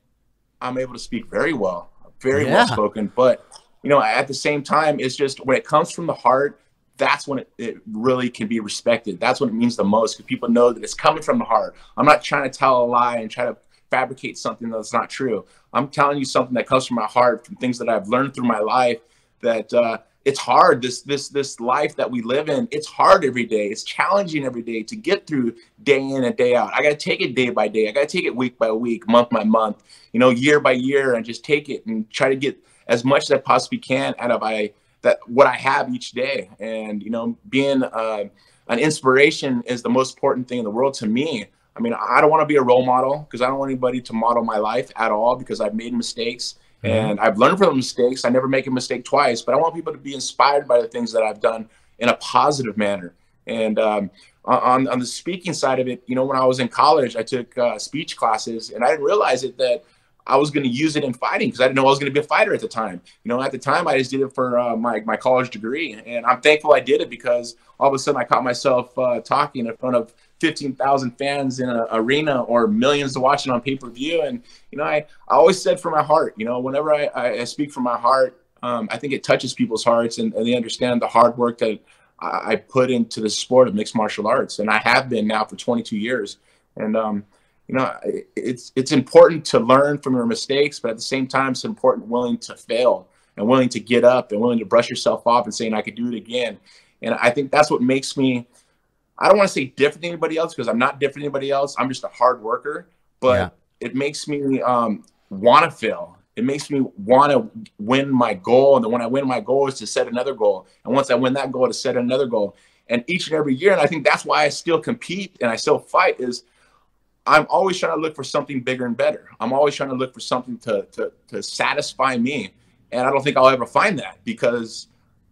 I'm able to speak very well, very yeah. well spoken. But you know, at the same time, it's just when it comes from the heart, that's when it, it really can be respected. That's when it means the most because people know that it's coming from the heart. I'm not trying to tell a lie and try to fabricate something that's not true. I'm telling you something that comes from my heart, from things that I've learned through my life that uh, it's hard. This this this life that we live in it's hard every day. It's challenging every day to get through day in and day out. I got to take it day by day. I got to take it week by week month by month you know year by year and just take it and try to get as much as i possibly can out of i that what i have each day. And you know being uh, an inspiration is the most important thing in the world to me i mean i don't want to be a role model because i don't want anybody to model my life at all because i've made mistakes Mm-hmm. And I've learned from the mistakes. I never make a mistake twice, but I want people to be inspired by the things that I've done in a positive manner. And um, on, on the speaking side of it, you know, when I was in college, I took uh, speech classes and I didn't realize it that I was going to use it in fighting because I didn't know I was going to be a fighter at the time. You know, at the time I just did it for uh, my, my college degree. And I'm thankful I did it because all of a sudden I caught myself uh, talking in front of 15,000 fans in an arena or millions to it on pay-per-view. And, you know, I, I always said from my heart, you know, whenever I, I speak from my heart, um, I think it touches people's hearts and, and, they understand the hard work that I, I, put into the sport of mixed martial arts. And I have been now for 22 years. And, um, you know, it's, it's important to learn from your mistakes, but at the same time, it's important willing to fail and willing to get up and willing to brush yourself off and saying, I could do it again. And I think that's what makes me I don't want to say different than anybody else because I'm not different than anybody else. I'm just a hard worker, but yeah. it makes me um, want to fail. It makes me want to win my goal. And then when I win my goal is to set another goal. And once I win that goal, to set another goal. And each and every year, and I think that's why I still compete and I still fight is I'm always trying to look for something bigger and better. I'm always trying to look for something to, to, to satisfy me. And I don't think I'll ever find that because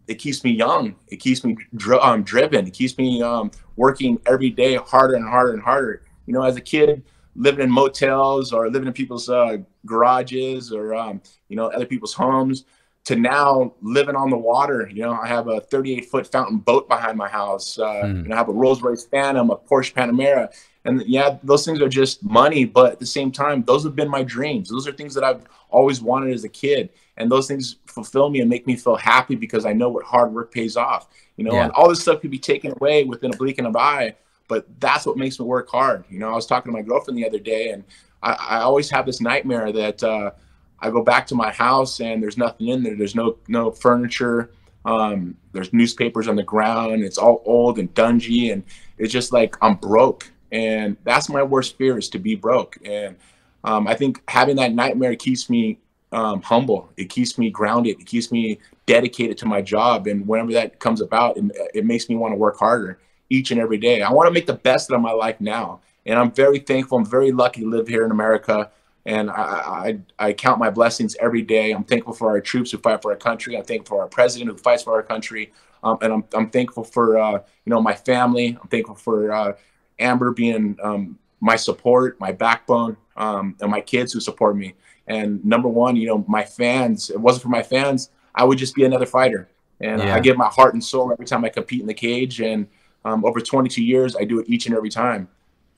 it keeps me young. It keeps me dri- um, driven. It keeps me um, working every day harder and harder and harder. You know, as a kid, living in motels or living in people's uh, garages or um, you know other people's homes, to now living on the water. You know, I have a 38 foot fountain boat behind my house. Uh, mm. and I have a Rolls Royce Phantom, a Porsche Panamera, and yeah, those things are just money. But at the same time, those have been my dreams. Those are things that I've always wanted as a kid and those things fulfill me and make me feel happy because I know what hard work pays off. You know, yeah. and all this stuff could be taken away within a blink of an eye, but that's what makes me work hard. You know, I was talking to my girlfriend the other day, and I, I always have this nightmare that uh, I go back to my house and there's nothing in there. There's no no furniture. Um, there's newspapers on the ground. It's all old and dungy, and it's just like I'm broke. And that's my worst fear is to be broke. And um, I think having that nightmare keeps me um, humble. It keeps me grounded. It keeps me dedicated to my job. And whenever that comes about, it, it makes me want to work harder each and every day. I want to make the best of my life now. And I'm very thankful. I'm very lucky to live here in America. And I, I, I count my blessings every day. I'm thankful for our troops who fight for our country. I'm thankful for our president who fights for our country. Um, and I'm, I'm thankful for, uh, you know, my family. I'm thankful for uh, Amber being um, my support, my backbone, um, and my kids who support me. And number one, you know, my fans, it wasn't for my fans, I would just be another fighter. And yeah. I give my heart and soul every time I compete in the cage. And um, over 22 years, I do it each and every time.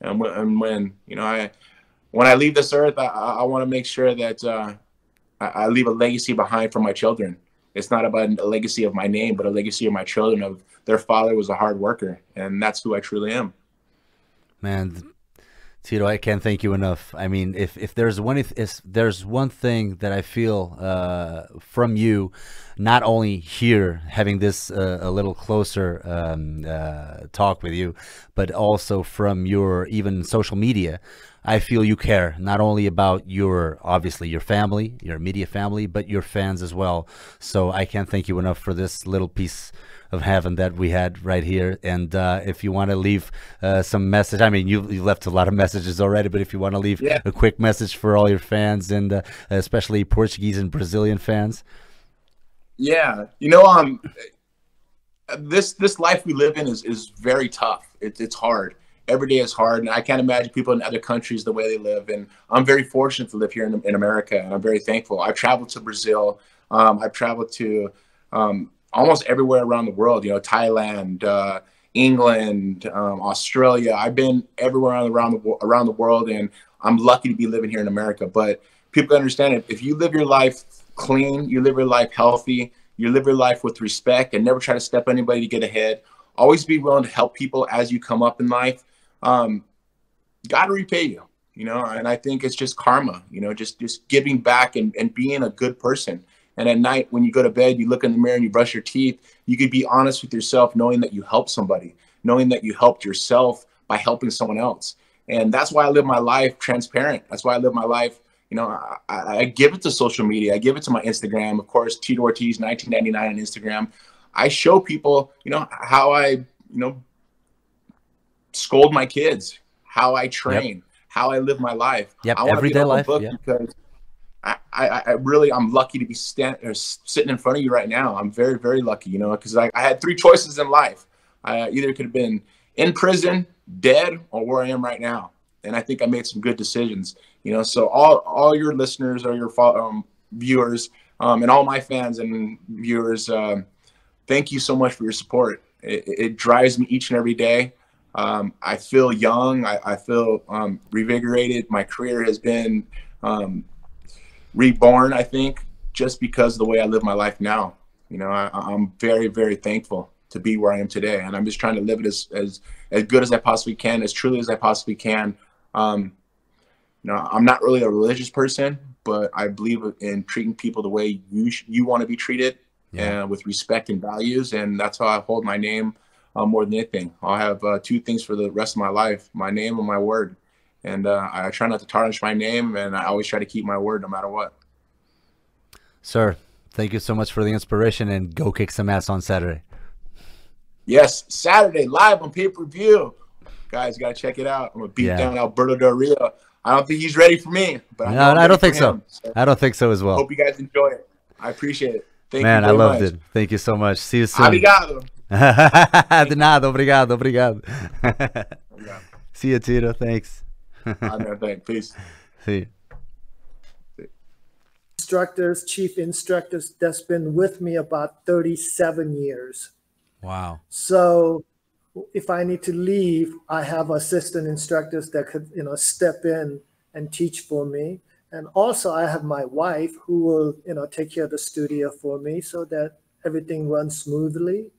And when, and when you know, I, when I leave this earth, I, I want to make sure that uh, I, I leave a legacy behind for my children. It's not about a legacy of my name, but a legacy of my children. Of their father was a hard worker, and that's who I truly am. Man, Tito, I can't thank you enough. I mean, if, if there's one if, there's one thing that I feel uh, from you, not only here having this uh, a little closer um, uh, talk with you, but also from your even social media, I feel you care not only about your obviously your family, your media family, but your fans as well. So I can't thank you enough for this little piece of heaven that we had right here. And uh, if you want to leave uh, some message, I mean, you, you left a lot of messages already, but if you want to leave yeah. a quick message for all your fans and uh, especially Portuguese and Brazilian fans. Yeah, you know, um, this this life we live in is is very tough. It, it's hard. Every day is hard, and I can't imagine people in other countries the way they live. And I'm very fortunate to live here in, in America, and I'm very thankful. I've traveled to Brazil. Um, I've traveled to um, almost everywhere around the world. You know, Thailand, uh, England, um, Australia. I've been everywhere around the around the world, and I'm lucky to be living here in America. But people understand it. If you live your life clean, you live your life healthy, you live your life with respect, and never try to step anybody to get ahead. Always be willing to help people as you come up in life. Um, God to repay you, you know. And I think it's just karma, you know, just just giving back and, and being a good person. And at night, when you go to bed, you look in the mirror and you brush your teeth. You could be honest with yourself, knowing that you helped somebody, knowing that you helped yourself by helping someone else. And that's why I live my life transparent. That's why I live my life. You know, I, I give it to social media. I give it to my Instagram. Of course, Tito Ortiz, 1999 on Instagram. I show people, you know, how I, you know, scold my kids, how I train, yep. how I live my life. Yep, everyday life. Yeah. Because I, I, I, really I'm lucky to be stand, or sitting in front of you right now. I'm very very lucky, you know, because I, I had three choices in life. I either could have been in prison, dead, or where I am right now. And I think I made some good decisions, you know. So all all your listeners or your um, viewers um, and all my fans and viewers, um, thank you so much for your support. It, it drives me each and every day. Um, I feel young. I, I feel um, revigorated. My career has been um, reborn, I think, just because of the way I live my life now. You know, I, am very, very thankful to be where I am today, and I'm just trying to live it as as as good as I possibly can, as truly as I possibly can. Um, you know, I'm not really a religious person, but I believe in treating people the way you you want to be treated, yeah. and with respect and values, and that's how I hold my name uh, more than anything. I'll have uh, two things for the rest of my life: my name and my word and uh, I try not to tarnish my name, and I always try to keep my word no matter what. Sir, thank you so much for the inspiration, and go kick some ass on Saturday. Yes, Saturday live on pay per view. Guys, gotta check it out. I'm gonna beat yeah. down Alberto Del Rio. I don't think he's ready for me, but no, I don't think so. so. I don't think so as well. Hope you guys enjoy it. I appreciate it. Thank Man, I loved much. it. Thank you so much. See you soon. Obrigado. De nada, obrigado, obrigado. See you, Tito. Thanks. I Peace. See. Instructors, chief instructors that's been with me about 37 years. Wow. So if I need to leave, I have assistant instructors that could, you know, step in and teach for me. And also I have my wife who will, you know, take care of the studio for me so that everything runs smoothly.